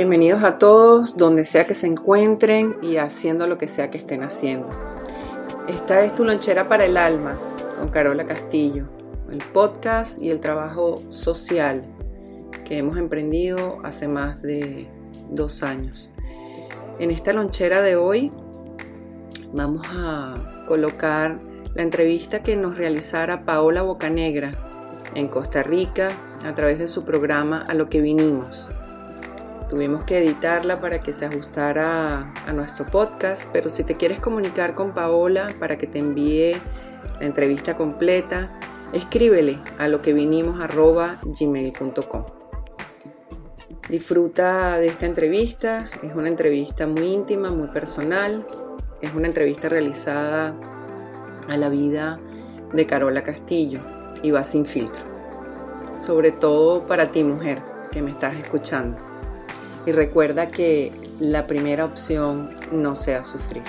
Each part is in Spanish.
Bienvenidos a todos, donde sea que se encuentren y haciendo lo que sea que estén haciendo. Esta es tu lonchera para el alma con Carola Castillo, el podcast y el trabajo social que hemos emprendido hace más de dos años. En esta lonchera de hoy vamos a colocar la entrevista que nos realizara Paola Bocanegra en Costa Rica a través de su programa A lo que vinimos Tuvimos que editarla para que se ajustara a nuestro podcast, pero si te quieres comunicar con Paola para que te envíe la entrevista completa, escríbele a lo que vinimos gmail.com. Disfruta de esta entrevista, es una entrevista muy íntima, muy personal, es una entrevista realizada a la vida de Carola Castillo y va sin filtro, sobre todo para ti mujer que me estás escuchando y recuerda que la primera opción no sea sufrir.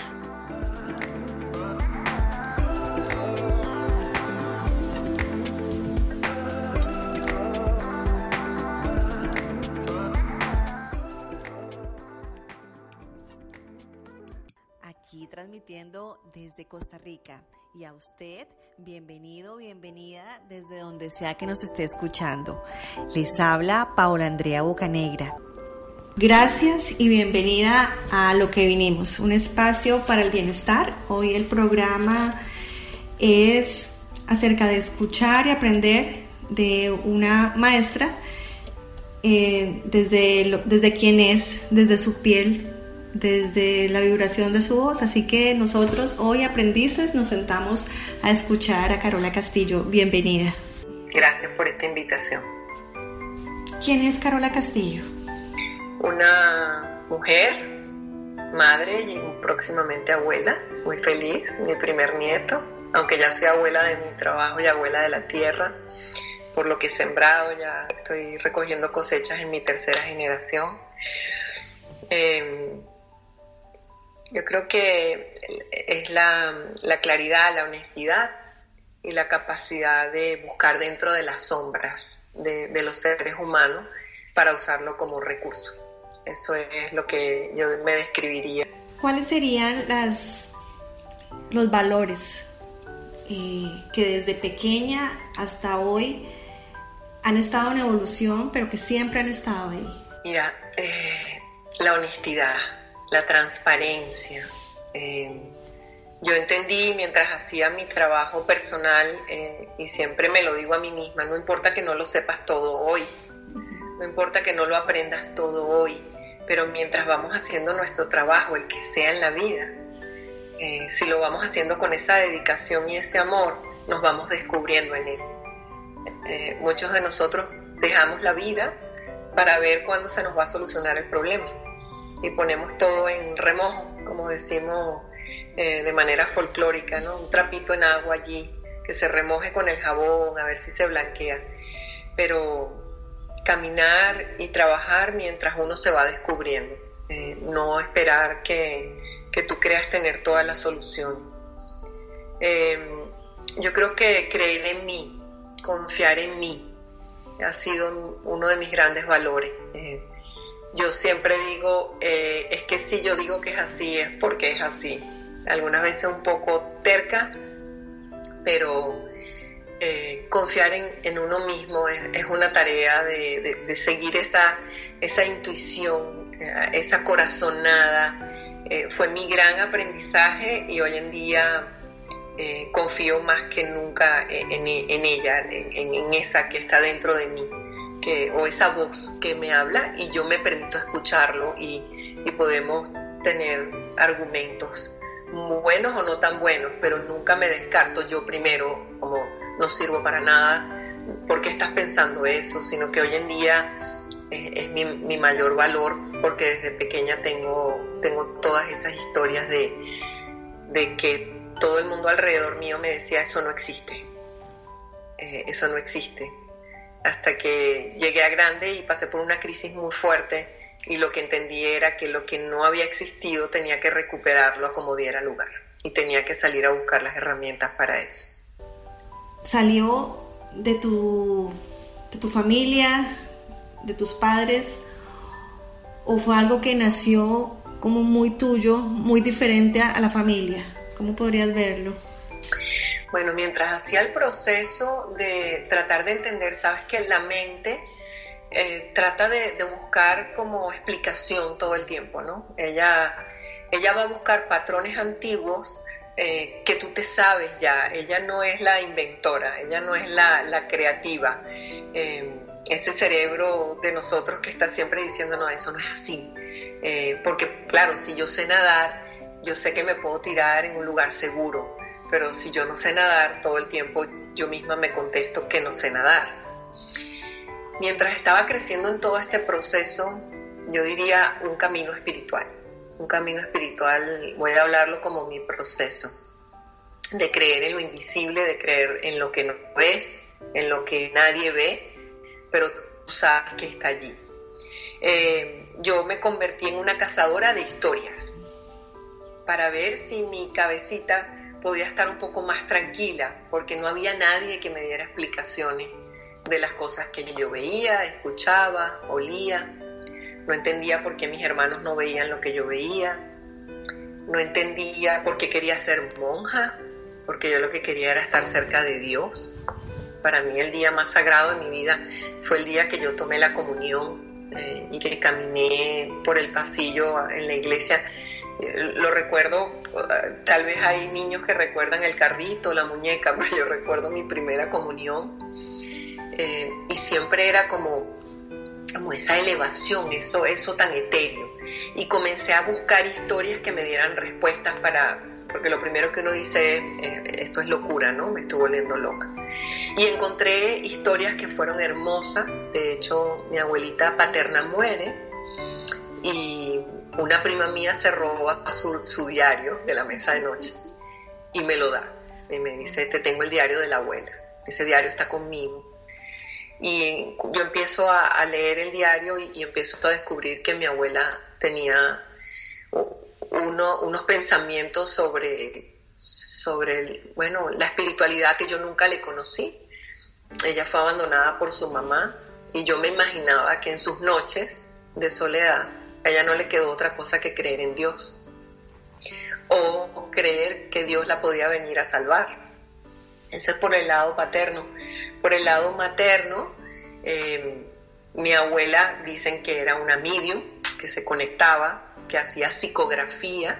Aquí transmitiendo desde Costa Rica y a usted bienvenido, bienvenida desde donde sea que nos esté escuchando. Les habla Paola Andrea Bocanegra Gracias y bienvenida a Lo que vinimos, un espacio para el bienestar. Hoy el programa es acerca de escuchar y aprender de una maestra eh, desde, desde quién es, desde su piel, desde la vibración de su voz. Así que nosotros hoy aprendices nos sentamos a escuchar a Carola Castillo. Bienvenida. Gracias por esta invitación. ¿Quién es Carola Castillo? Una mujer, madre y próximamente abuela, muy feliz, mi primer nieto, aunque ya soy abuela de mi trabajo y abuela de la tierra, por lo que he sembrado, ya estoy recogiendo cosechas en mi tercera generación. Em, yo creo que es la, claridad, la honestidad y la capacidad de buscar dentro de las sombras de los seres humanos para usarlo como recurso. Eso es lo que yo me describiría. ¿Cuáles serían las, los valores eh, que desde pequeña hasta hoy han estado en evolución, pero que siempre han estado ahí? Mira, eh, la honestidad, la transparencia. Eh, yo entendí mientras hacía mi trabajo personal, y siempre me lo digo a mí misma, no importa que no lo sepas todo hoy, no importa que no lo aprendas todo hoy, pero mientras vamos haciendo nuestro trabajo, el que sea en la vida, eh, si lo vamos haciendo con esa dedicación y ese amor, nos vamos descubriendo en él. Eh, muchos de nosotros dejamos la vida para ver cuándo se nos va a solucionar el problema y ponemos todo en remojo, como decimos eh, de manera folclórica, ¿no? un trapito en agua allí que se remoje con el jabón a ver si se blanquea. Pero caminar y trabajar mientras uno se va descubriendo, eh, no esperar que, tú creas tener toda la solución. Em, yo creo que creer en mí, confiar en mí, ha sido uno de mis grandes valores. Eh, yo siempre digo, eh, es que si yo digo que es así, es porque es así. Algunas veces un poco terca, pero eh, confiar en, uno mismo es, una tarea de, seguir esa, esa intuición, eh, esa corazonada. Eh, fue mi gran aprendizaje y hoy en día confío más que nunca en, ella, en, esa que está dentro de mí, que, o esa voz que me habla y yo me permito escucharlo y, y podemos tener argumentos buenos o no tan buenos, pero nunca me descarto yo primero como no sirvo para nada, porque estás pensando eso? Sino que hoy en día es, mi, mayor valor porque desde pequeña tengo, tengo todas esas historias de, de que todo el mundo alrededor mío me decía eso no existe, eh, eso no existe. Hasta que llegué a grande y pasé por una crisis muy fuerte y lo que entendí era que lo que no había existido tenía que recuperarlo a como diera lugar y tenía que salir a buscar las herramientas para eso. ¿Salió de tu, de tu familia, de tus padres, o fue algo que nació como muy tuyo, muy diferente a la familia? ¿Cómo podrías verlo? Bueno, mientras hacía el proceso de tratar de entender, sabes que la mente eh, trata de, buscar como explicación todo el tiempo, ¿no? Ella, ella va a buscar patrones antiguos eh, que tú te sabes ya, ella no es la inventora, ella no es la, creativa. Eh, ese cerebro de nosotros que está siempre diciendo, no, eso no es así. porque claro, si yo sé nadar, yo sé que me puedo tirar en un lugar seguro, pero si yo no sé nadar, todo el tiempo yo misma me contesto que no sé nadar mientras estaba creciendo en todo este proceso, yo diría un camino espiritual. Un camino espiritual, voy a hablarlo como mi proceso, de creer en lo invisible, de creer en lo que no ves, en lo que nadie ve, pero tú sabes que está allí. Eh, yo me convertí en una cazadora de historias para ver si mi cabecita podía estar un poco más tranquila, porque no había nadie que me diera explicaciones de las cosas que yo veía, escuchaba, olía. No entendía por qué mis hermanos no veían lo que yo veía. No entendía por qué quería ser monja, porque yo lo que quería era estar cerca de Dios. Para mí el día más sagrado de mi vida fue el día que yo tomé la comunión eh, y que caminé por el pasillo en la iglesia. Eh, lo recuerdo, eh, tal vez hay niños que recuerdan el carrito, la muñeca, pero yo recuerdo mi primera comunión y siempre era como, como esa elevación, eso, eso tan etéreo. Y comencé a buscar historias que me dieran respuestas para, porque lo primero que uno dice es, eh, esto es locura, ¿no? Me estoy volviendo loca. Y encontré historias que fueron hermosas, de hecho mi abuelita paterna muere y una prima mía se roba su, su diario de la mesa de noche y me lo da. Y me dice, te tengo el diario de la abuela, ese diario está conmigo y yo empiezo a, leer el diario y, empiezo a descubrir que mi abuela tenía unos pensamientos sobre, sobre bueno, la espiritualidad que yo nunca le conocí. Ella fue abandonada por su mamá y yo me imaginaba que en sus noches de soledad a ella no le quedó otra cosa que creer en Dios o creer que Dios la podía venir a salvar. Ese es por el lado paterno. Por el lado materno, eh, mi abuela dicen que era una medium, que se conectaba, que hacía psicografía.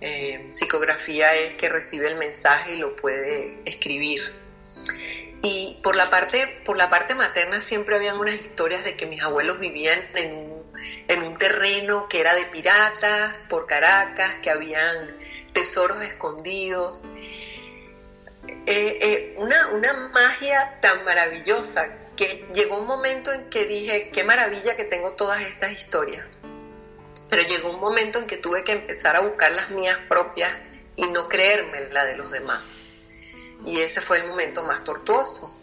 Eh, psicografía es que recibe el mensaje y lo puede escribir. Y por la parte, por la parte materna siempre habían unas historias de que mis abuelos vivían en un, terreno que era de piratas por Caracas, que habían tesoros escondidos. Eh, una, una magia tan maravillosa que llegó un momento en que dije, qué maravilla que tengo todas estas historias. Pero llegó un momento en que tuve que empezar a buscar las mías propias y no creerme la de los demás. Y ese fue el momento más tortuoso,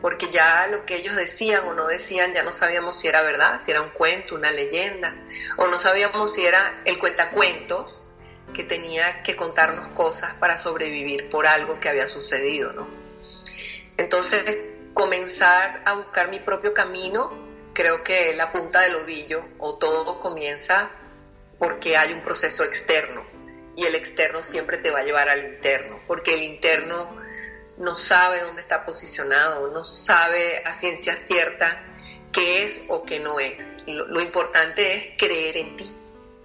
porque ya lo que ellos decían o no decían ya no sabíamos si era verdad, si era un cuento, una leyenda, o no sabíamos si era el cuentacuentos que tenía que contarnos cosas para sobrevivir por algo que había sucedido, ¿no? Entonces comenzar a buscar mi propio camino, creo que la punta del ovillo o todo comienza porque hay un proceso externo y el externo siempre te va a llevar al interno, porque el interno no sabe dónde está posicionado, no sabe a ciencia cierta qué es o qué no es. Lo, importante es creer en ti,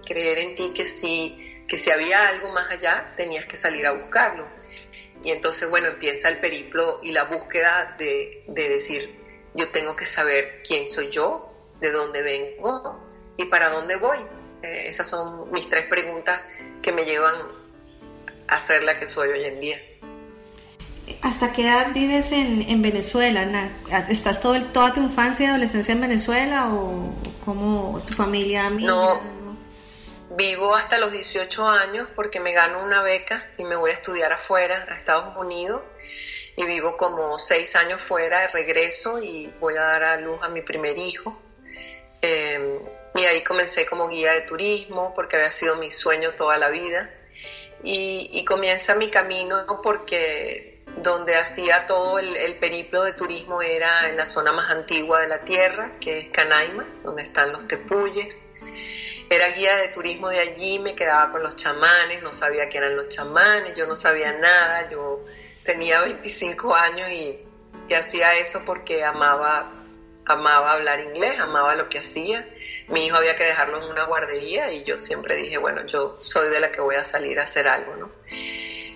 creer en ti que si, que si había algo más allá, tenías que salir a buscarlo. Y entonces, bueno, empieza el periplo y la búsqueda de, de decir, yo tengo que saber quién soy yo, de dónde vengo y para dónde voy. Eh, esas son mis tres preguntas que me llevan a ser la que soy hoy en día. ¿Hasta qué edad vives en, Venezuela? ¿Estás todo toda tu infancia y adolescencia en Venezuela o cómo tu familia? No, vivo hasta los 18 años porque me gano una beca y me voy a estudiar afuera, a Estados Unidos. Y vivo como seis años fuera, de regreso y voy a dar a luz a mi primer hijo. Em, y ahí comencé como guía de turismo porque había sido mi sueño toda la vida. Y, y comienza mi camino porque donde hacía todo el, periplo de turismo era en la zona más antigua de la tierra, que es Canaima, donde están los tepuyes. Era guía de turismo de allí, me quedaba con los chamanes, no sabía qué eran los chamanes, yo no sabía nada, yo tenía 25 años y, y hacía eso porque amaba, amaba hablar inglés, amaba lo que hacía. Mi hijo había que dejarlo en una guardería y yo siempre dije, bueno, yo soy de la que voy a salir a hacer algo, ¿no?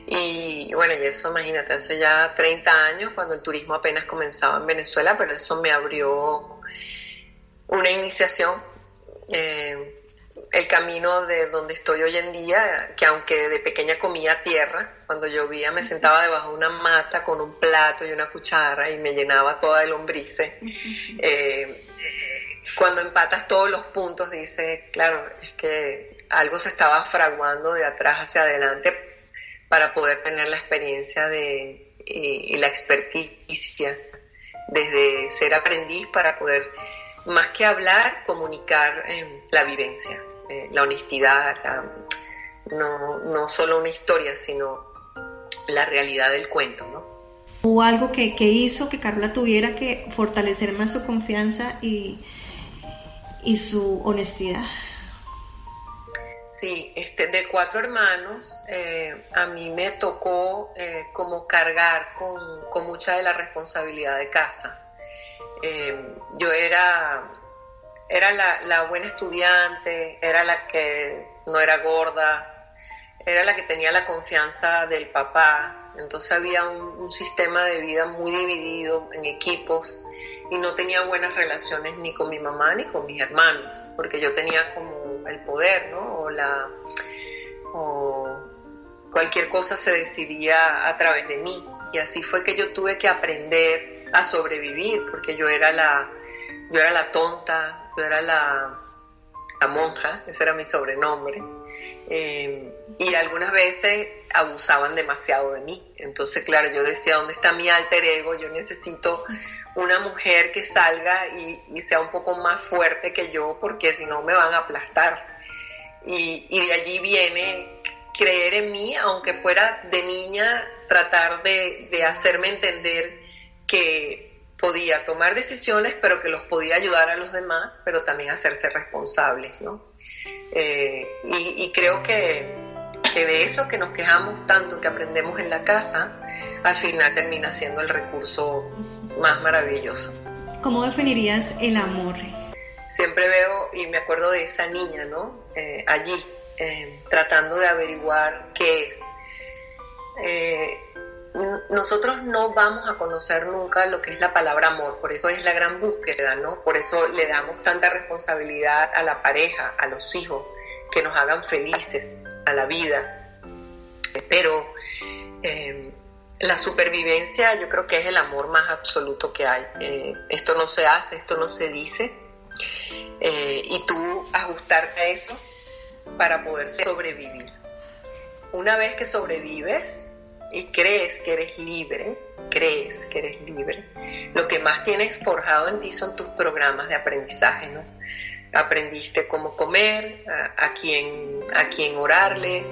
Y bueno, y eso imagínate, hace ya 30 años, cuando el turismo apenas comenzaba en Venezuela, pero eso me abrió una iniciación, eh, el camino de donde estoy hoy en día, que aunque de pequeña comía tierra, cuando llovía me sentaba debajo de una mata con un plato y una cuchara y me llenaba toda de lombrices. Eh, cuando empatas todos los puntos, dice, claro, es que algo se estaba fraguando de atrás hacia adelante para poder tener la experiencia de, y, la experticia desde ser aprendiz para poder, más que hablar, comunicar eh, la vivencia, eh, la honestidad, no, no, solo una historia, sino la realidad del cuento. ¿no? ¿Hubo algo que, que, hizo que Carla tuviera que fortalecer más su confianza y, y su honestidad? Sí, este, de cuatro hermanos, eh, a mí me tocó eh, como cargar con, mucha de la responsabilidad de casa. Eh, yo era, era la, buena estudiante, era la que no era gorda, era la que tenía la confianza del papá. Entonces había un sistema de vida muy dividido en equipos y no tenía buenas relaciones ni con mi mamá ni con mis hermanos, porque yo tenía como el poder, ¿no? O la o cualquier cosa se decidía a través de mí. Y así fue que yo tuve que aprender a sobrevivir, porque yo era la, yo era la tonta, yo era la, la monja, ese era mi sobrenombre. Eh, y algunas veces abusaban demasiado de mí. Entonces, claro, yo decía, ¿dónde está mi alter ego? Yo necesito una mujer que salga y, sea un poco más fuerte que yo, porque si no me van a aplastar. Y, de allí viene creer en mí, aunque fuera de niña, tratar de, hacerme entender que podía tomar decisiones, pero que los podía ayudar a los demás, pero también hacerse responsables, ¿no? Eh, y, creo que, que de eso que nos quejamos tanto, que aprendemos en la casa, al final termina siendo el recurso más maravilloso. ¿Cómo definirías el amor? Siempre veo y me acuerdo de esa niña, ¿no? Eh, allí, eh, tratando de averiguar qué es. Eh, nosotros no vamos a conocer nunca lo que es la palabra amor, por eso es la gran búsqueda, ¿no? Por eso le damos tanta responsabilidad a la pareja, a los hijos, que nos hagan felices, a la vida. Pero la supervivencia yo creo que es el amor más absoluto que hay. Eh, esto no se hace, esto no se dice. Eh, y tú ajustarte a eso para poder sobrevivir. Una vez que sobrevives y crees que eres libre, crees que eres libre, lo que más tienes forjado en ti son tus programas de aprendizaje, ¿no? aprendiste cómo comer, a, quién, a quién orarle,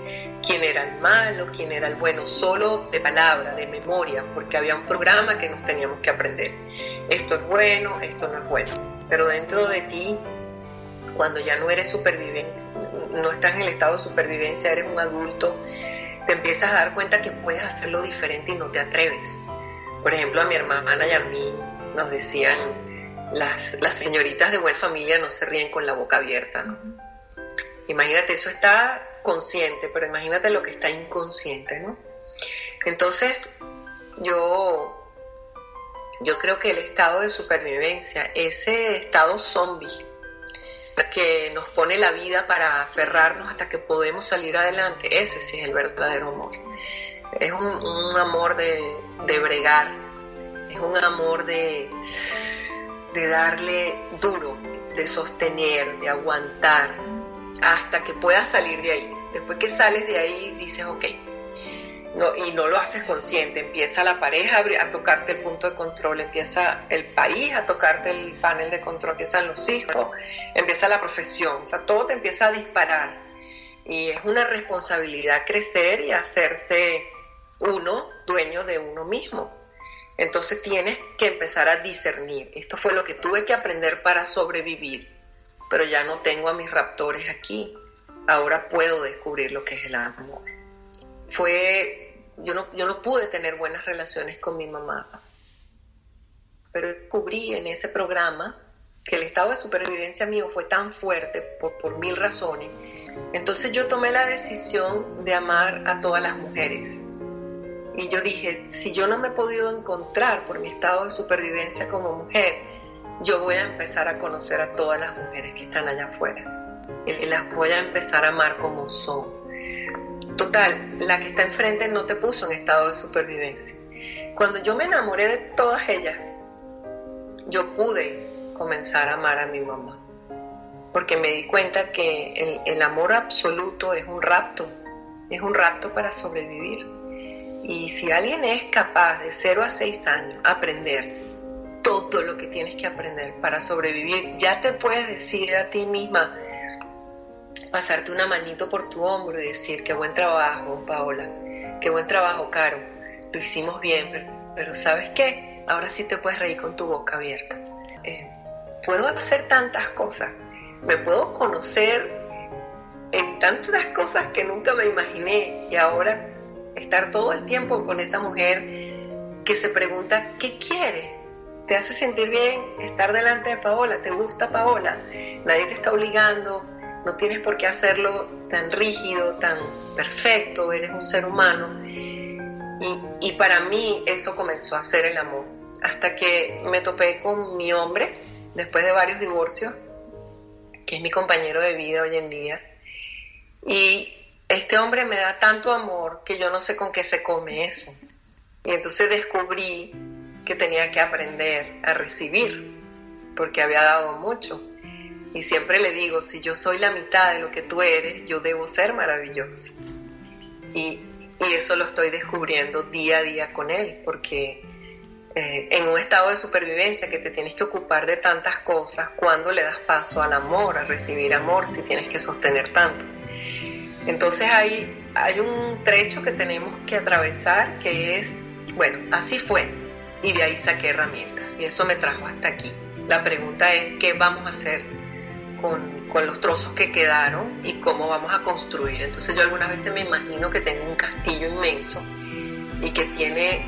quién era el malo, quién era el bueno, solo de palabra, de memoria, porque había un programa que nos teníamos que aprender. Esto es bueno, esto no es bueno. Pero dentro de ti, cuando ya no eres superviviente, no estás en el estado de supervivencia, eres un adulto, te empiezas a dar cuenta que puedes hacerlo diferente y no te atreves. Por ejemplo, a mi hermana y a mí nos decían, las, las señoritas de buena familia no se ríen con la boca abierta, ¿no? Imagínate, eso está consciente, pero imagínate lo que está inconsciente, ¿no? Entonces, yo, yo creo que el estado de supervivencia, ese estado zombie, que nos pone la vida para aferrarnos hasta que podemos salir adelante, ese sí es el verdadero amor. Es un, amor de, de, bregar, es un amor de, de darle duro, de sostener, de aguantar, hasta que puedas salir de ahí. Después que sales de ahí, dices, ok, no, y no lo haces consciente, empieza la pareja a tocarte el punto de control, empieza el país a tocarte el panel de control, empiezan los hijos, empieza la profesión, o sea, todo te empieza a disparar. Y es una responsabilidad crecer y hacerse uno dueño de uno mismo. Entonces tienes que empezar a discernir. Esto fue lo que tuve que aprender para sobrevivir, pero ya no tengo a mis raptores aquí. Ahora puedo descubrir lo que es el amor. Fue, yo no, yo no pude tener buenas relaciones con mi mamá, pero descubrí en ese programa que el estado de supervivencia mío fue tan fuerte por, por mil razones. Entonces yo tomé la decisión de amar a todas las mujeres y yo dije, si yo no me he podido encontrar por mi estado de supervivencia como mujer, yo voy a empezar a conocer a todas las mujeres que están allá afuera. Y las voy a empezar a amar como son. Total, la que está enfrente no te puso en estado de supervivencia. Cuando yo me enamoré de todas ellas, yo pude comenzar a amar a mi mamá. Porque me di cuenta que el, amor absoluto es un rapto. Es un rapto para sobrevivir y si alguien es capaz de 0 a 6 años aprender todo lo que tienes que aprender para sobrevivir, ya te puedes decir a ti misma, pasarte una manito por tu hombro y decir, qué buen trabajo, Paola, qué buen trabajo, Caro, lo hicimos bien, pero, ¿sabes qué? Ahora sí te puedes reír con tu boca abierta. Eh, puedo hacer tantas cosas, me puedo conocer en tantas cosas que nunca me imaginé y ahora estar todo el tiempo con esa mujer que se pregunta, ¿qué quiere? ¿Te hace sentir bien estar delante de Paola? ¿Te gusta Paola? Nadie te está obligando, no tienes por qué hacerlo tan rígido, tan perfecto, eres un ser humano. Y, para mí eso comenzó a ser el amor. Hasta que me topé con mi hombre, después de varios divorcios, que es mi compañero de vida hoy en día. Y este hombre me da tanto amor que yo no sé con qué se come eso. Y entonces descubrí que tenía que aprender a recibir, porque había dado mucho. Y siempre le digo, si yo soy la mitad de lo que tú eres, yo debo ser maravilloso. Y, eso lo estoy descubriendo día a día con él, porque eh, en un estado de supervivencia que te tienes que ocupar de tantas cosas, cuando le das paso al amor, a recibir amor, si tienes que sostener tanto. Entonces hay, hay un trecho que tenemos que atravesar que es, bueno, así fue, y de ahí saqué herramientas, y eso me trajo hasta aquí. La pregunta es, ¿qué vamos a hacer con, los trozos que quedaron y cómo vamos a construir? Entonces yo algunas veces me imagino que tengo un castillo inmenso y que tiene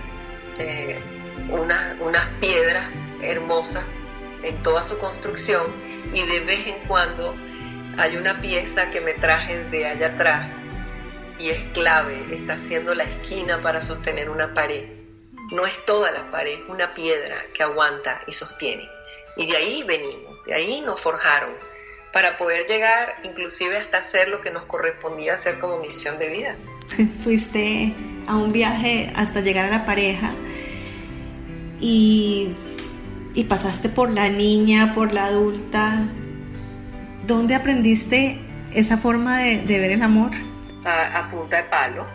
eh, unas piedras hermosas en toda su construcción y de vez en cuando hay una pieza que me traje de allá atrás y es clave, está haciendo la esquina para sostener una pared. No es toda la pared, es una piedra que aguanta y sostiene. Y de ahí venimos, de ahí nos forjaron para poder llegar inclusive hasta hacer lo que nos correspondía hacer como misión de vida. Fuiste a un viaje hasta llegar a la pareja y, y pasaste por la niña, por la adulta, ¿Dónde aprendiste esa forma de, ver el amor? A, punta de palo,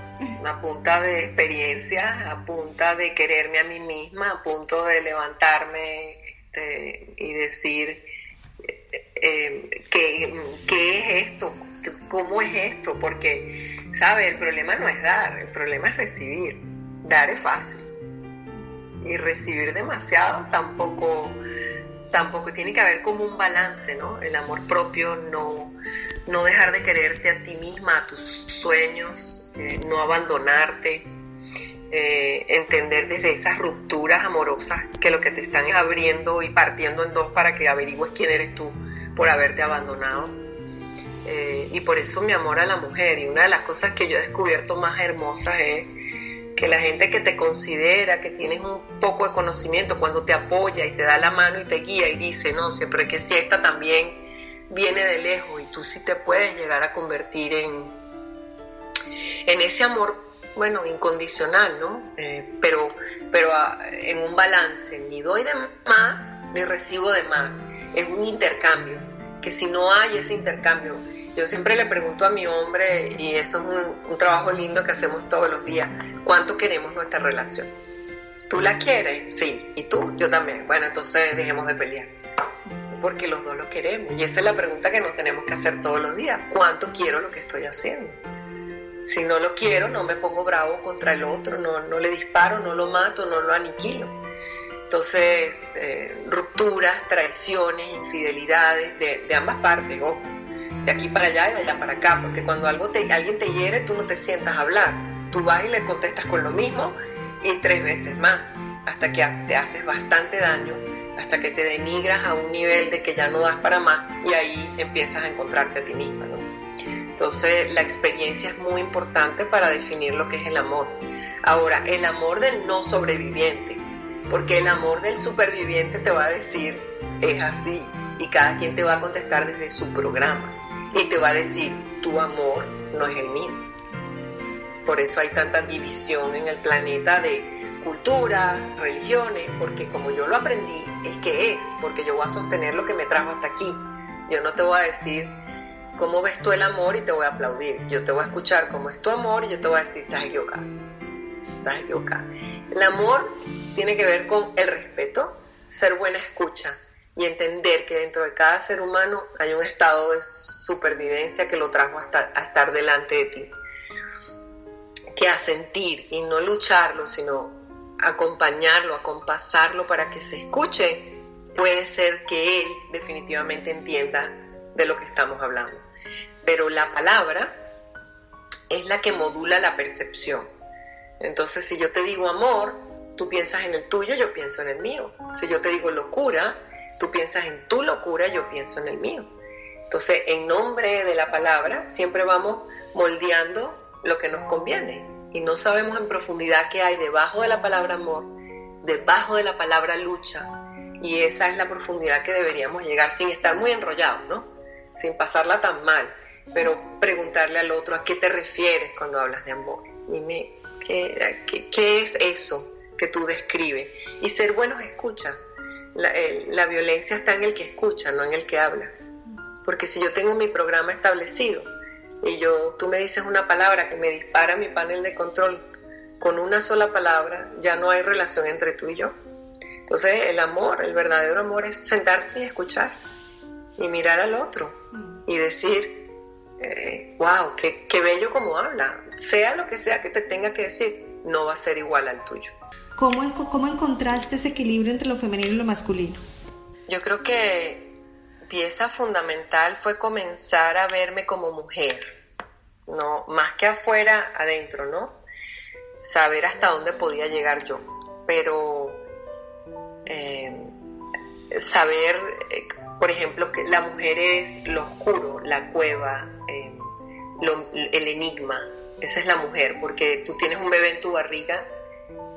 a punta de experiencia, a punta de quererme a mí misma, a punto de levantarme este, y decir eh, ¿qué, es esto, cómo es esto, porque, ¿sabes? El problema no es dar, el problema es recibir. Dar es fácil y recibir demasiado tampoco tampoco tiene que haber como un balance, ¿no? El amor propio, no, no dejar de quererte a ti misma, a tus sueños, eh, no abandonarte, eh, entender desde esas rupturas amorosas que lo que te están abriendo y partiendo en dos para que averigües quién eres tú por haberte abandonado. Eh, y por eso mi amor a la mujer. Y una de las cosas que yo he descubierto más hermosas es que la gente que te considera, que tienes un poco de conocimiento, cuando te apoya y te da la mano y te guía y dice, no, siempre que si esta también viene de lejos y tú sí te puedes llegar a convertir en, en ese amor, bueno, incondicional, ¿no? Eh, pero pero ah, en un balance, ni doy de más ni recibo de más. Es un intercambio, que si no hay ese intercambio, yo siempre le pregunto a mi hombre, y eso es un, trabajo lindo que hacemos todos los días, ¿cuánto queremos nuestra relación? ¿Tú la quieres? Sí. ¿Y tú? Yo también. Bueno, entonces dejemos de pelear. Porque los dos lo queremos. Y esa es la pregunta que nos tenemos que hacer todos los días. ¿Cuánto quiero lo que estoy haciendo? Si no lo quiero, no me pongo bravo contra el otro, no, no le disparo, no lo mato, no lo aniquilo. Entonces, eh, rupturas, traiciones, infidelidades de, de ambas partes, ojo de aquí para allá y de allá para acá, porque cuando algo te, alguien te hiere, tú no te sientas a hablar, tú vas y le contestas con lo mismo y tres veces más, hasta que te haces bastante daño, hasta que te denigras a un nivel de que ya no das para más y ahí empiezas a encontrarte a ti misma. ¿no? Entonces la experiencia es muy importante para definir lo que es el amor. Ahora, el amor del no sobreviviente, porque el amor del superviviente te va a decir, es así, y cada quien te va a contestar desde su programa y te va a decir, tu amor no es el mío. Por eso hay tanta división en el planeta de culturas, religiones, porque como yo lo aprendí, es que es, porque yo voy a sostener lo que me trajo hasta aquí. Yo no te voy a decir cómo ves tú el amor y te voy a aplaudir. Yo te voy a escuchar cómo es tu amor y yo te voy a decir, estás equivocado. Estás equivocado. El amor tiene que ver con el respeto, ser buena escucha y entender que dentro de cada ser humano hay un estado de supervivencia que lo trajo hasta a estar delante de ti. Que a sentir y no lucharlo, sino acompañarlo, acompasarlo para que se escuche, puede ser que él definitivamente entienda de lo que estamos hablando. Pero la palabra es la que modula la percepción. Entonces, si yo te digo amor, tú piensas en el tuyo, yo pienso en el mío. Si yo te digo locura, tú piensas en tu locura, yo pienso en el mío. Entonces, en nombre de la palabra, siempre vamos moldeando lo que nos conviene y no sabemos en profundidad qué hay debajo de la palabra amor, debajo de la palabra lucha. Y esa es la profundidad que deberíamos llegar sin estar muy enrollados, ¿no? Sin pasarla tan mal, pero preguntarle al otro a qué te refieres cuando hablas de amor. Dime, ¿qué, qué, es eso que tú describes? Y ser buenos escucha. La, la violencia está en el que escucha, no en el que habla. Porque si yo tengo mi programa establecido, y yo, tú me dices una palabra que me dispara mi panel de control con una sola palabra, ya no hay relación entre tú y yo. Entonces el amor, el verdadero amor es sentarse y escuchar y mirar al otro y decir, eh, wow, qué, qué bello como habla, sea lo que sea que te tenga que decir, no va a ser igual al tuyo. ¿Cómo, ¿Cómo encontraste ese equilibrio entre lo femenino y lo masculino? Yo creo que pieza fundamental fue comenzar a verme como mujer, no más que afuera, adentro, ¿no? Saber hasta dónde podía llegar yo, pero eh, saber, eh, por ejemplo, que la mujer es lo oscuro, la cueva, el enigma. Esa es la mujer, porque tú tienes un bebé en tu barriga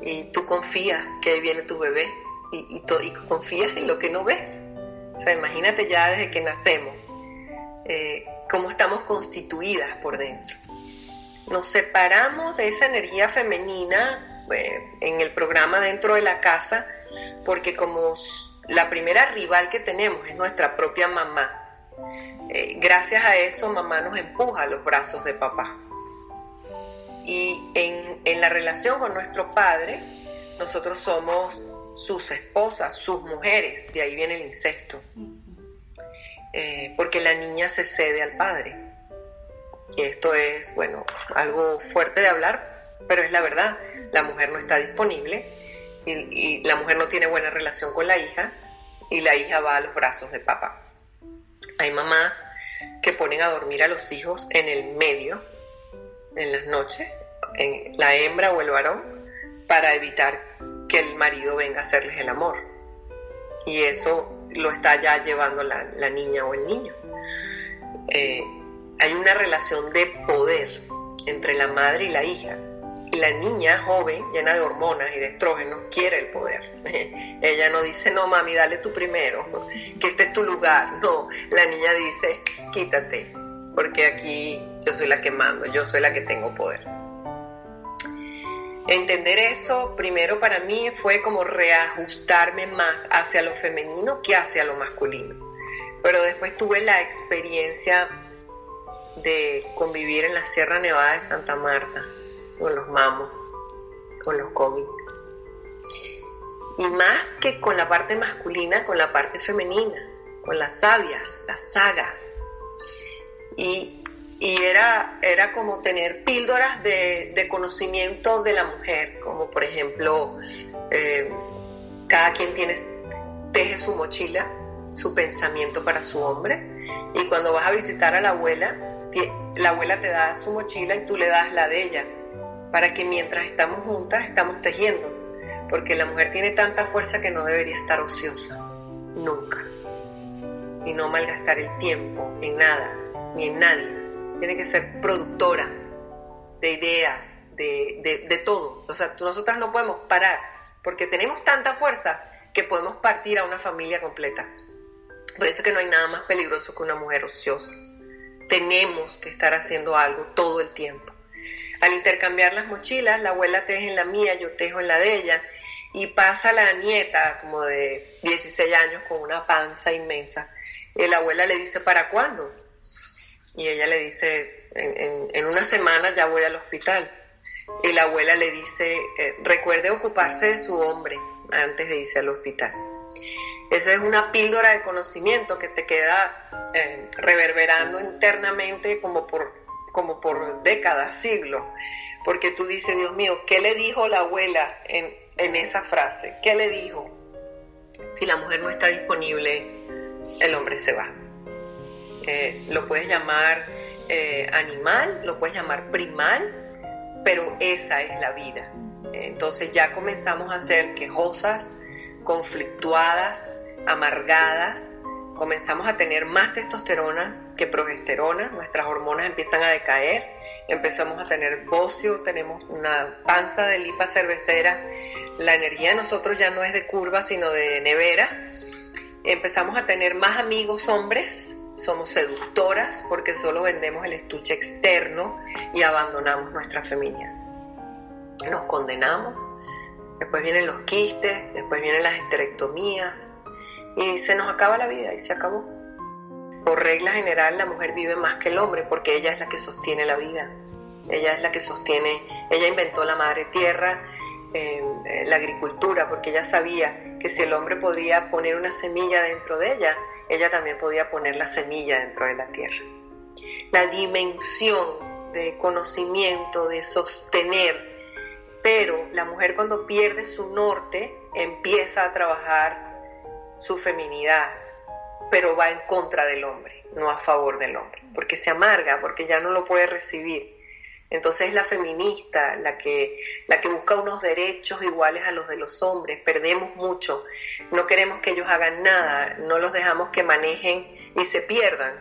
y tú confías que ahí viene tu bebé y, y confías en lo que no ves. O sea, imagínate ya desde que nacemos, eh, cómo estamos constituidas por dentro. Nos separamos de esa energía femenina eh, en el programa dentro de la casa, porque como la primera rival que tenemos es nuestra propia mamá, eh, gracias a eso mamá nos empuja a los brazos de papá. Y en, en la relación con nuestro padre, nosotros somos sus esposas, sus mujeres, de ahí viene el incesto, eh, porque la niña se cede al padre. Y esto es, bueno, algo fuerte de hablar, pero es la verdad, la mujer no está disponible y, la mujer no tiene buena relación con la hija y la hija va a los brazos de papá. Hay mamás que ponen a dormir a los hijos en el medio en las noches, en la hembra o el varón, para evitar que el marido venga a hacerles el amor. Y eso lo está ya llevando la, niña o el niño. Eh, hay una relación de poder entre la madre y la hija. La niña joven, llena de hormonas y de estrógenos, quiere el poder. Ella no dice, no mami, dale tú primero, que este es tu lugar. No, la niña dice, quítate, porque aquí yo soy la que mando, yo soy la que tengo poder. Entender eso primero para mí fue como reajustarme más hacia lo femenino que hacia lo masculino. Pero después tuve la experiencia de convivir en la Sierra Nevada de Santa Marta con los mamos, con los cómics. Y más que con la parte masculina, con la parte femenina, con las sabias, la saga. Y y era, era como tener píldoras de, conocimiento de la mujer, como por ejemplo, eh, cada quien tiene, teje su mochila, su pensamiento para su hombre, y cuando vas a visitar a la abuela, la abuela te da su mochila y tú le das la de ella, para que mientras estamos juntas estamos tejiendo, porque la mujer tiene tanta fuerza que no debería estar ociosa, nunca, y no malgastar el tiempo en nada, ni en nadie tiene que ser productora de ideas, de, todo. O sea, nosotras no podemos parar, porque tenemos tanta fuerza que podemos partir a una familia completa. Por eso es que no hay nada más peligroso que una mujer ociosa. Tenemos que estar haciendo algo todo el tiempo. Al intercambiar las mochilas, la abuela teje en la mía, yo tejo en la de ella, y pasa la nieta, como de 16 años, con una panza inmensa. Y la abuela le dice, ¿para cuándo? y ella le dice, en, una semana ya voy al hospital. Y la abuela le dice, eh, recuerde ocuparse de su hombre antes de irse al hospital. Esa es una píldora de conocimiento que te queda eh, reverberando internamente como por, como por décadas, siglos. Porque tú dices, Dios mío, ¿qué le dijo la abuela en, en esa frase? ¿Qué le dijo? Si la mujer no está disponible, el hombre se va. Eh, lo puedes llamar eh, animal, lo puedes llamar primal, pero esa es la vida. Entonces ya comenzamos a ser quejosas, conflictuadas, amargadas, comenzamos a tener más testosterona que progesterona, nuestras hormonas empiezan a decaer, empezamos a tener bocio, tenemos una panza de lipa cervecera, la energía de nosotros ya no es de curva, sino de nevera, empezamos a tener más amigos hombres, somos seductoras porque solo vendemos el estuche externo y abandonamos nuestra familia. Nos condenamos, después vienen los quistes, después vienen las esterectomías y se nos acaba la vida y se acabó. Por regla general la mujer vive más que el hombre porque ella es la que sostiene la vida. Ella es la que sostiene, ella inventó la madre tierra, eh, eh, la agricultura, porque ella sabía que si el hombre podía poner una semilla dentro de ella, ella también podía poner la semilla dentro de la tierra. La dimensión de conocimiento, de sostener, pero la mujer cuando pierde su norte empieza a trabajar su feminidad, pero va en contra del hombre, no a favor del hombre, porque se amarga, porque ya no lo puede recibir. Entonces es la feminista la que, la que busca unos derechos iguales a los de los hombres. Perdemos mucho. No queremos que ellos hagan nada. No los dejamos que manejen y se pierdan.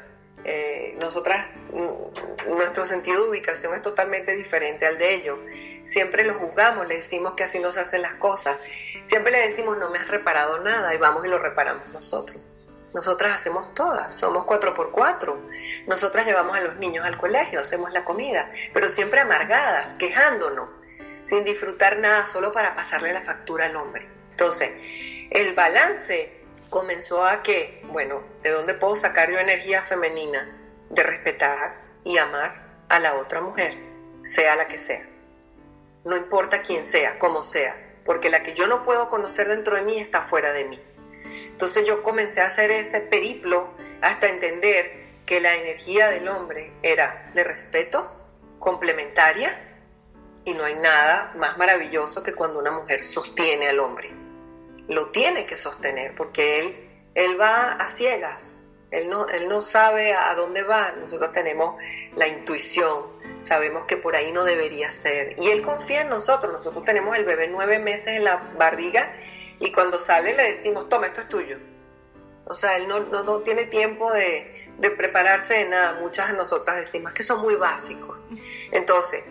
Eh, nosotras, mm, nuestro sentido de ubicación es totalmente diferente al de ellos. Siempre los juzgamos, le decimos que así nos hacen las cosas. Siempre le decimos no me has reparado nada y vamos y lo reparamos nosotros. Nosotras hacemos todas, somos cuatro por cuatro. Nosotras llevamos a los niños al colegio, hacemos la comida, pero siempre amargadas, quejándonos, sin disfrutar nada, solo para pasarle la factura al hombre. Entonces, el balance comenzó a que, bueno, ¿de dónde puedo sacar yo energía femenina? De respetar y amar a la otra mujer, sea la que sea. No importa quién sea, como sea, porque la que yo no puedo conocer dentro de mí está fuera de mí. Entonces yo comencé a hacer ese periplo hasta entender que la energía del hombre era de respeto, complementaria, y no hay nada más maravilloso que cuando una mujer sostiene al hombre. Lo tiene que sostener porque él, él va a ciegas, él no, él no sabe a dónde va, nosotros tenemos la intuición, sabemos que por ahí no debería ser. Y él confía en nosotros, nosotros tenemos el bebé nueve meses en la barriga y cuando sale le decimos, toma, esto es tuyo. O sea, él no, no, tiene tiempo de, de, prepararse de nada. Muchas de nosotras decimos que son muy básicos. Entonces,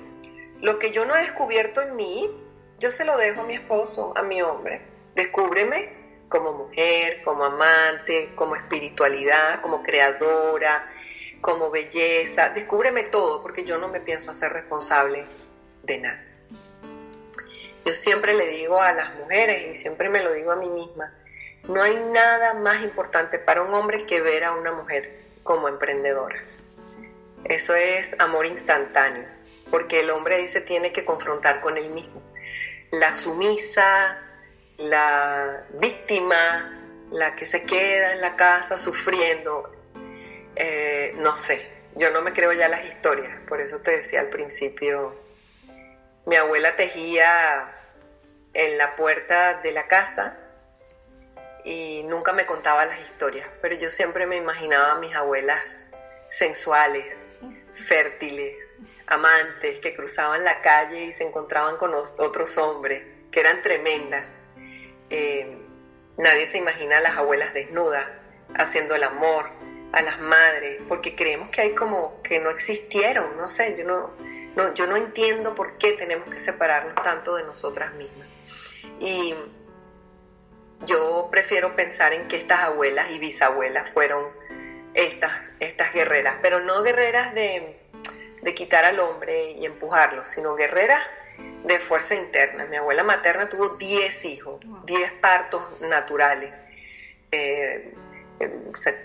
lo que yo no he descubierto en mí, yo se lo dejo a mi esposo, a mi hombre. Descúbreme como mujer, como amante, como espiritualidad, como creadora, como belleza. Descúbreme todo porque yo no me pienso hacer responsable de nada. Yo siempre le digo a las mujeres y siempre me lo digo a mí misma, no hay nada más importante para un hombre que ver a una mujer como emprendedora. Eso es amor instantáneo, porque el hombre se tiene que confrontar con él mismo. La sumisa, la víctima, la que se queda en la casa sufriendo, eh, no sé, yo no me creo ya las historias, por eso te decía al principio, mi abuela tejía en la puerta de la casa y nunca me contaba las historias, pero yo siempre me imaginaba a mis abuelas sensuales, fértiles, amantes, que cruzaban la calle y se encontraban con otros hombres, que eran tremendas. Eh, nadie se imagina a las abuelas desnudas haciendo el amor, a las madres, porque creemos que hay como que no existieron, no sé, yo no, no, yo no entiendo por qué tenemos que separarnos tanto de nosotras mismas. Y yo prefiero pensar en que estas abuelas y bisabuelas fueron estas, estas guerreras, pero no guerreras de, de quitar al hombre y empujarlo, sino guerreras de fuerza interna. Mi abuela materna tuvo 10 hijos, 10 partos naturales. Eh,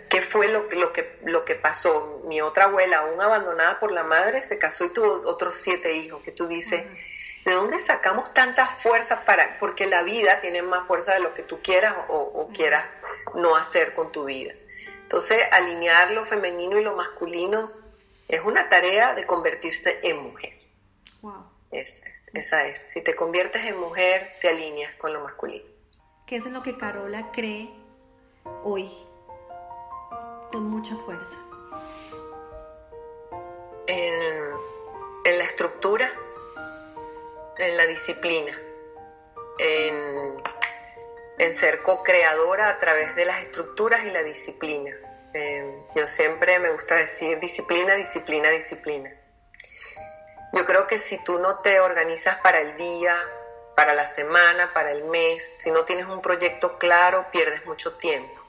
¿Qué fue lo, lo, que, lo que pasó? Mi otra abuela, aún abandonada por la madre, se casó y tuvo otros 7 hijos, que tú dices, ¿de dónde sacamos tanta fuerza para...? Porque la vida tiene más fuerza de lo que tú quieras o, o quieras no hacer con tu vida. Entonces, alinear lo femenino y lo masculino es una tarea de convertirse en mujer. Wow. Es, esa es. Si te conviertes en mujer, te alineas con lo masculino. ¿Qué es en lo que Carola cree hoy mucha fuerza? En, la estructura, en la disciplina, en, ser co-creadora a través de las estructuras y la disciplina. Eh, yo siempre me gusta decir disciplina, disciplina, disciplina. Yo creo que si tú no te organizas para el día, para la semana, para el mes, si no tienes un proyecto claro, pierdes mucho tiempo.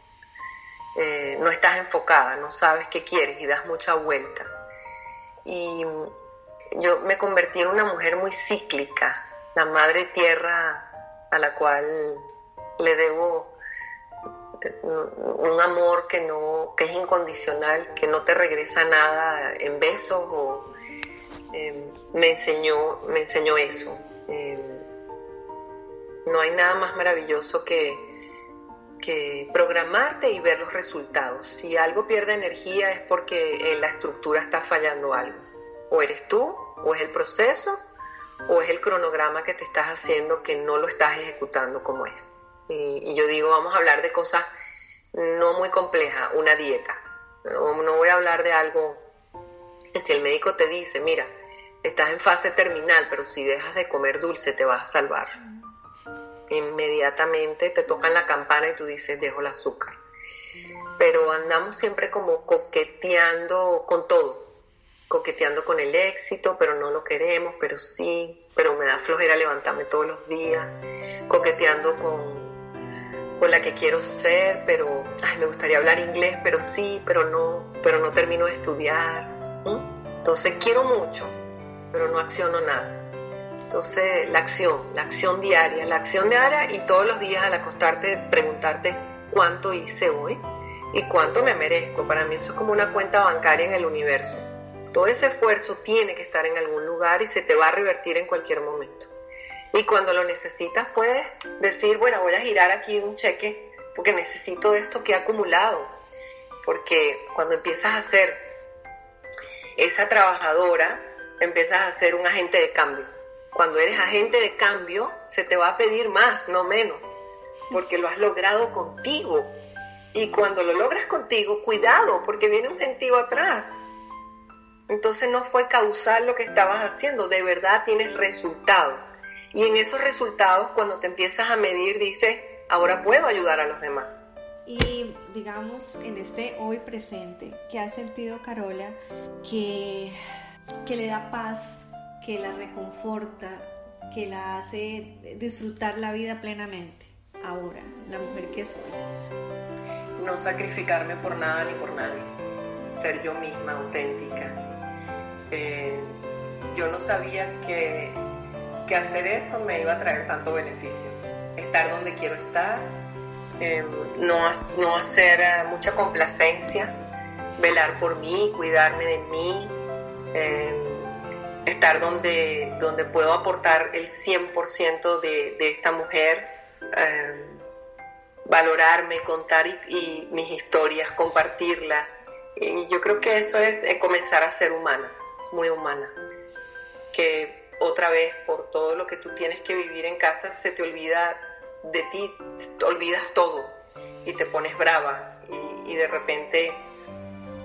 Eh, no estás enfocada, no sabes qué quieres y das mucha vuelta. Y yo me convertí en una mujer muy cíclica, la madre tierra a la cual le debo eh, un amor que no que es incondicional, que no te regresa nada en besos o Em, me, enseñó, me enseñó eso. No hay nada más maravilloso que, que programarte y ver los resultados. Si algo pierde energía es porque en la estructura está fallando algo. O eres tú, o es el proceso, o es el cronograma que te estás haciendo que no lo estás ejecutando como es. Y, yo digo, vamos a hablar de cosas no muy complejas, una dieta. No, no voy a hablar de algo que si el médico te dice, mira, estás en fase terminal, pero si dejas de comer dulce te vas a salvar. Inmediatamente te tocan la campana y tú dices, dejo el azúcar. Pero andamos siempre como coqueteando con todo, coqueteando con el éxito, pero no lo queremos, pero sí, pero me da flojera levantarme todos los días, coqueteando con, con la que quiero ser, pero ay, me gustaría hablar inglés, pero sí, pero no, pero no termino de estudiar. Entonces quiero mucho, pero no acciono nada. Entonces, la acción, la acción diaria, la acción diaria y todos los días al acostarte preguntarte cuánto hice hoy y cuánto me merezco. Para mí eso es como una cuenta bancaria en el universo. Todo ese esfuerzo tiene que estar en algún lugar y se te va a revertir en cualquier momento. Y cuando lo necesitas puedes decir, bueno, voy a girar aquí un cheque porque necesito esto que he acumulado. Porque cuando empiezas a ser esa trabajadora, empiezas a ser un agente de cambio. Cuando eres agente de cambio, se te va a pedir más, no menos, porque lo has logrado contigo. Y cuando lo logras contigo, cuidado, porque viene un gentío atrás. Entonces no fue causal lo que estabas haciendo, de verdad tienes resultados. Y en esos resultados, cuando te empiezas a medir, dices, ahora puedo ayudar a los demás. Y digamos, en este hoy presente, ¿qué ha sentido Carola que, que le da paz, que la reconforta, que la hace disfrutar la vida plenamente? Ahora, la mujer que soy. No sacrificarme por nada ni por nadie. Ser yo misma, auténtica. Eh, yo no sabía que, que hacer eso me iba a traer tanto beneficio. Estar donde quiero estar, eh, no, no, hacer eh, mucha complacencia, velar por mí, cuidarme de mí, estar donde, donde puedo aportar el 100% de, de, esta mujer, valorarme, contar y, mis historias, compartirlas. Y yo creo que eso es comenzar a ser humana, muy humana. Que otra vez, por todo lo que tú tienes que vivir en casa, se te olvida de ti te olvidas todo y te pones brava y, de repente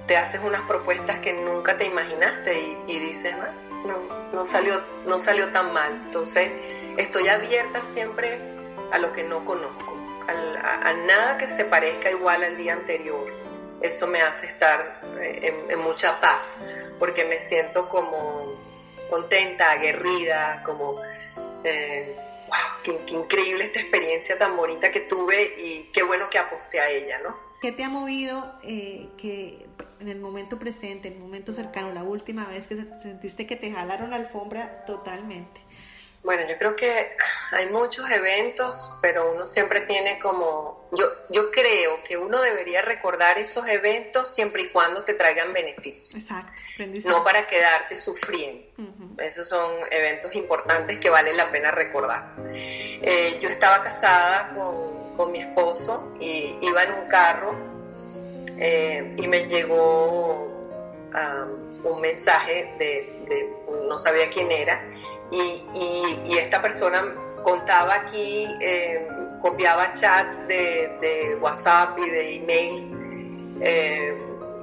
te haces unas propuestas que nunca te imaginaste y, dices, ah, no, no, salió, no salió tan mal. Entonces estoy abierta siempre a lo que no conozco, a, nada que se parezca igual al día anterior. Eso me hace estar eh, en, mucha paz, porque me siento como contenta, aguerrida, como... Eh, wow, qué, increíble esta experiencia tan bonita que tuve y qué bueno que aposté a ella, ¿no? ¿Qué te ha movido eh, que en el momento presente, en el momento cercano, la última vez que sentiste que te jalaron la alfombra totalmente? Bueno, yo creo que hay muchos eventos, pero uno siempre tiene como, yo, yo creo que uno debería recordar esos eventos siempre y cuando te traigan beneficio. Exacto. No para quedarte sufriendo. Esos son eventos importantes que vale la pena recordar. Eh, yo estaba casada con, con, mi esposo y iba en un carro eh, y me llegó un mensaje de, no sabía quién era, y, esta persona contaba aquí, eh, copiaba chats de, WhatsApp y de emails. Eh,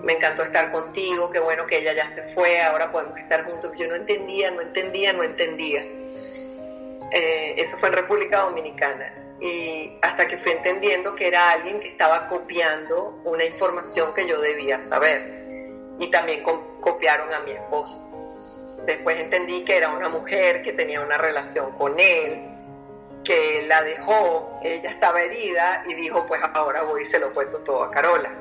me encantó estar contigo, qué bueno que ella ya se fue, ahora podemos estar juntos. Yo no entendía, no entendía, no entendía. Eh, eso fue en República Dominicana. Y hasta que fui entendiendo que era alguien que estaba copiando una información que yo debía saber. Y también copiaron a mi esposo. Después entendí que era una mujer que tenía una relación con él, que la dejó, ella estaba herida y dijo, pues ahora voy y se lo cuento todo a Carola.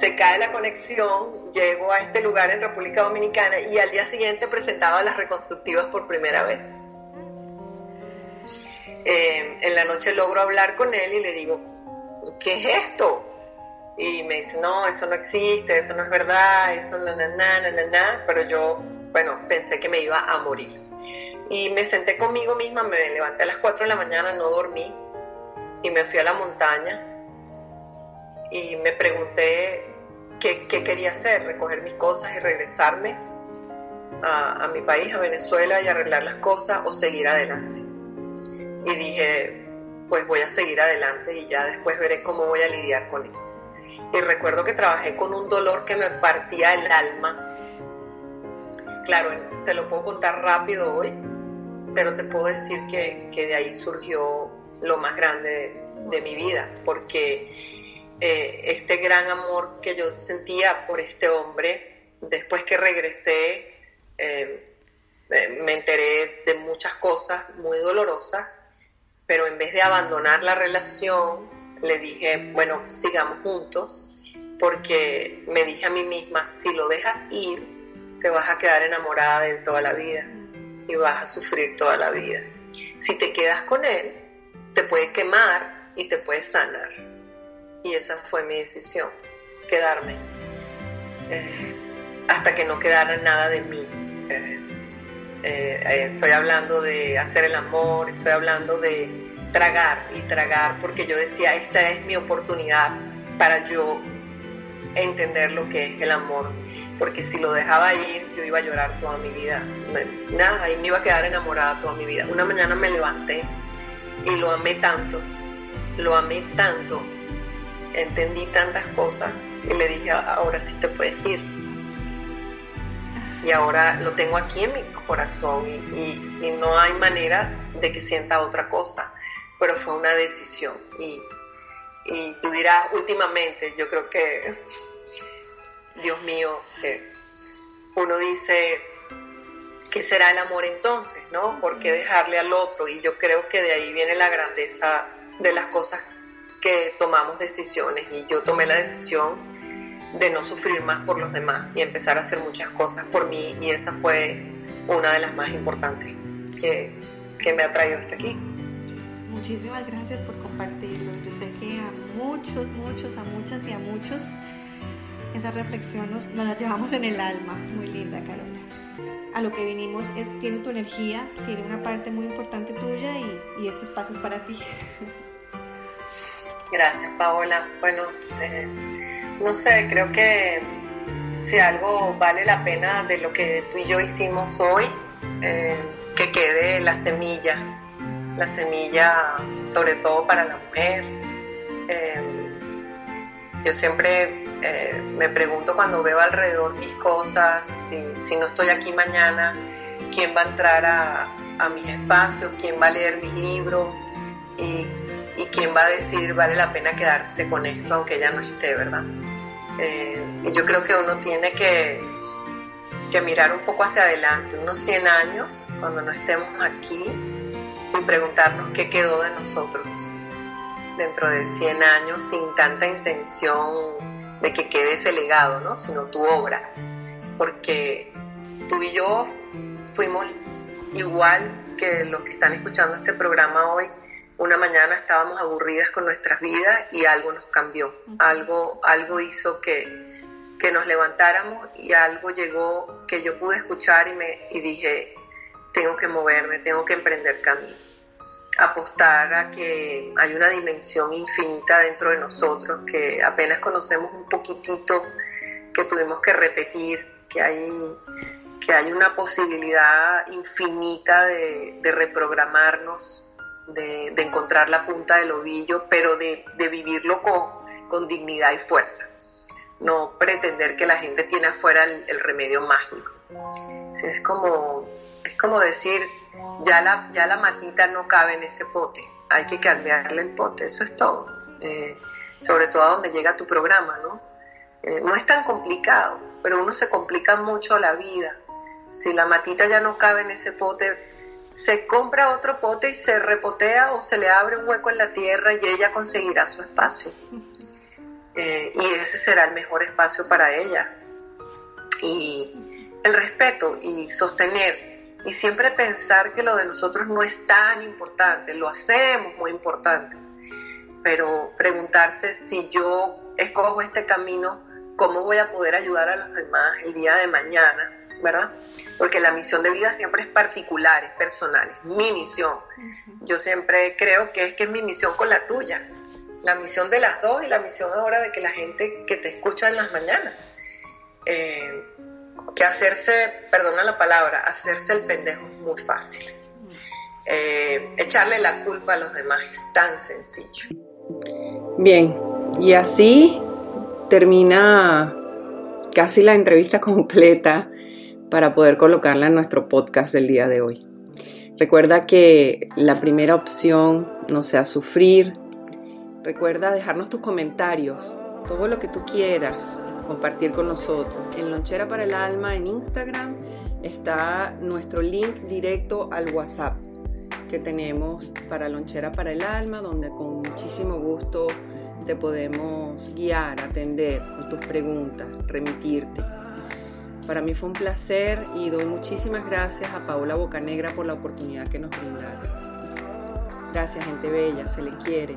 Se cae la conexión, llego a este lugar en República Dominicana y al día siguiente presentaba las reconstructivas por primera vez. Eh, en la noche logro hablar con él y le digo, ¿qué es esto? Y me dice, no, eso no existe, eso no es verdad, eso no, na, na, na, na, pero yo, bueno, pensé que me iba a morir. Y me senté conmigo misma, me levanté a las 4 de la mañana, no dormí, y me fui a la montaña y me pregunté qué, quería hacer, recoger mis cosas y regresarme a mi país, a Venezuela, y arreglar las cosas o seguir adelante. Y dije, pues voy a seguir adelante y ya después veré cómo voy a lidiar con esto y recuerdo que trabajé con un dolor que me partía el alma. Claro, te lo puedo contar rápido hoy, pero te puedo decir que, de ahí surgió lo más grande de, mi vida, porque eh, este gran amor que yo sentía por este hombre, después que regresé, eh, me enteré de muchas cosas muy dolorosas, pero en vez de abandonar la relación, le dije, bueno, sigamos juntos, porque me dije a mí misma, si lo dejas ir, te vas a quedar enamorada de él toda la vida y vas a sufrir toda la vida. Si te quedas con él, te puede quemar y te puede sanar. Y esa fue mi decisión, quedarme. Eh, hasta que no quedara nada de mí. Eh, eh, estoy hablando de hacer el amor, estoy hablando de tragar y tragar, porque yo decía, esta es mi oportunidad para yo entender lo que es el amor, porque si lo dejaba ir, yo iba a llorar toda mi vida. Nada, ahí me iba a quedar enamorada toda mi vida. Una mañana me levanté y lo amé tanto, lo amé tanto, entendí tantas cosas y le dije, ahora sí te puedes ir. Y ahora lo tengo aquí en mi corazón y, y no hay manera de que sienta otra cosa, pero fue una decisión. Y, y tú dirás, últimamente, yo creo que, Dios mío, eh, uno dice, ¿qué será el amor entonces? ¿No? ¿Por qué dejarle al otro? Y yo creo que de ahí viene la grandeza de las cosas que tomamos decisiones. Y yo tomé la decisión de no sufrir más por los demás y empezar a hacer muchas cosas por mí. Y esa fue una de las más importantes que, que me ha traído hasta aquí. Muchísimas gracias por compartirlo. Yo sé que a muchos, muchos, a muchas y a muchos esa reflexión nos, nos la llevamos en el alma. Muy linda, Carola a lo que vinimos es, tiene tu energía, tiene una parte muy importante tuya y, este espacio es para ti. Gracias, Paola. Bueno, eh, no sé, creo que si algo vale la pena de lo que tú y yo hicimos hoy, eh, que quede la semilla, la semilla sobre todo para la mujer. Eh, yo siempre eh, me pregunto cuando veo alrededor mis cosas, si, no estoy aquí mañana, quién va a entrar a, mis espacios, quién va a leer mis libros y, quién va a decir vale la pena quedarse con esto aunque ella no esté, ¿verdad? Eh, y yo creo que uno tiene que, que mirar un poco hacia adelante, unos 100 años, cuando no estemos aquí, y preguntarnos qué quedó de nosotros dentro de 100 años sin tanta intención de que quede ese legado, ¿no? sino tu obra. Porque tú y yo fuimos igual que los que están escuchando este programa hoy. Una mañana estábamos aburridas con nuestras vidas y algo nos cambió. Algo, algo hizo que, que nos levantáramos y algo llegó que yo pude escuchar y, me, y dije, tengo que moverme, tengo que emprender camino apostar a que hay una dimensión infinita dentro de nosotros que apenas conocemos un poquitito, que tuvimos que repetir, que hay, que hay una posibilidad infinita de, reprogramarnos, de, encontrar la punta del ovillo, pero de, vivirlo con, con, dignidad y fuerza. No pretender que la gente tiene afuera el, remedio mágico. es, como, es como decir, ya la, ya la matita no cabe en ese pote, hay que cambiarle el pote, eso es todo. Eh, sobre todo a donde llega tu programa, ¿no? Eh, no es tan complicado, pero uno se complica mucho la vida. Si la matita ya no cabe en ese pote, se compra otro pote y se repotea o se le abre un hueco en la tierra y ella conseguirá su espacio. Eh, y ese será el mejor espacio para ella. Y el respeto y sostener y siempre pensar que lo de nosotros no es tan importante, lo hacemos muy importante, pero preguntarse si yo escojo este camino, ¿cómo voy a poder ayudar a los demás el día de mañana? ¿Verdad? Porque la misión de vida siempre es particular, es personal, es mi misión. Yo siempre creo que es que es mi misión con la tuya, la misión de las dos y la misión ahora de que la gente que te escucha en las mañanas. Eh, que hacerse, perdona la palabra, hacerse el pendejo es muy fácil. Eh, echarle la culpa a los demás es tan sencillo. Bien, y así termina casi la entrevista completa para poder colocarla en nuestro podcast del día de hoy. Recuerda que la primera opción no sea sufrir. Recuerda dejarnos tus comentarios, todo lo que tú quieras, compartir con nosotros. En Lonchera para el Alma, en Instagram, está nuestro link directo al WhatsApp que tenemos para Lonchera para el Alma, donde con muchísimo gusto te podemos guiar, atender tus preguntas, remitirte. Para mí fue un placer y doy muchísimas gracias a Paola Bocanegra por la oportunidad que nos brindaron. Gracias, gente bella, se le quiere.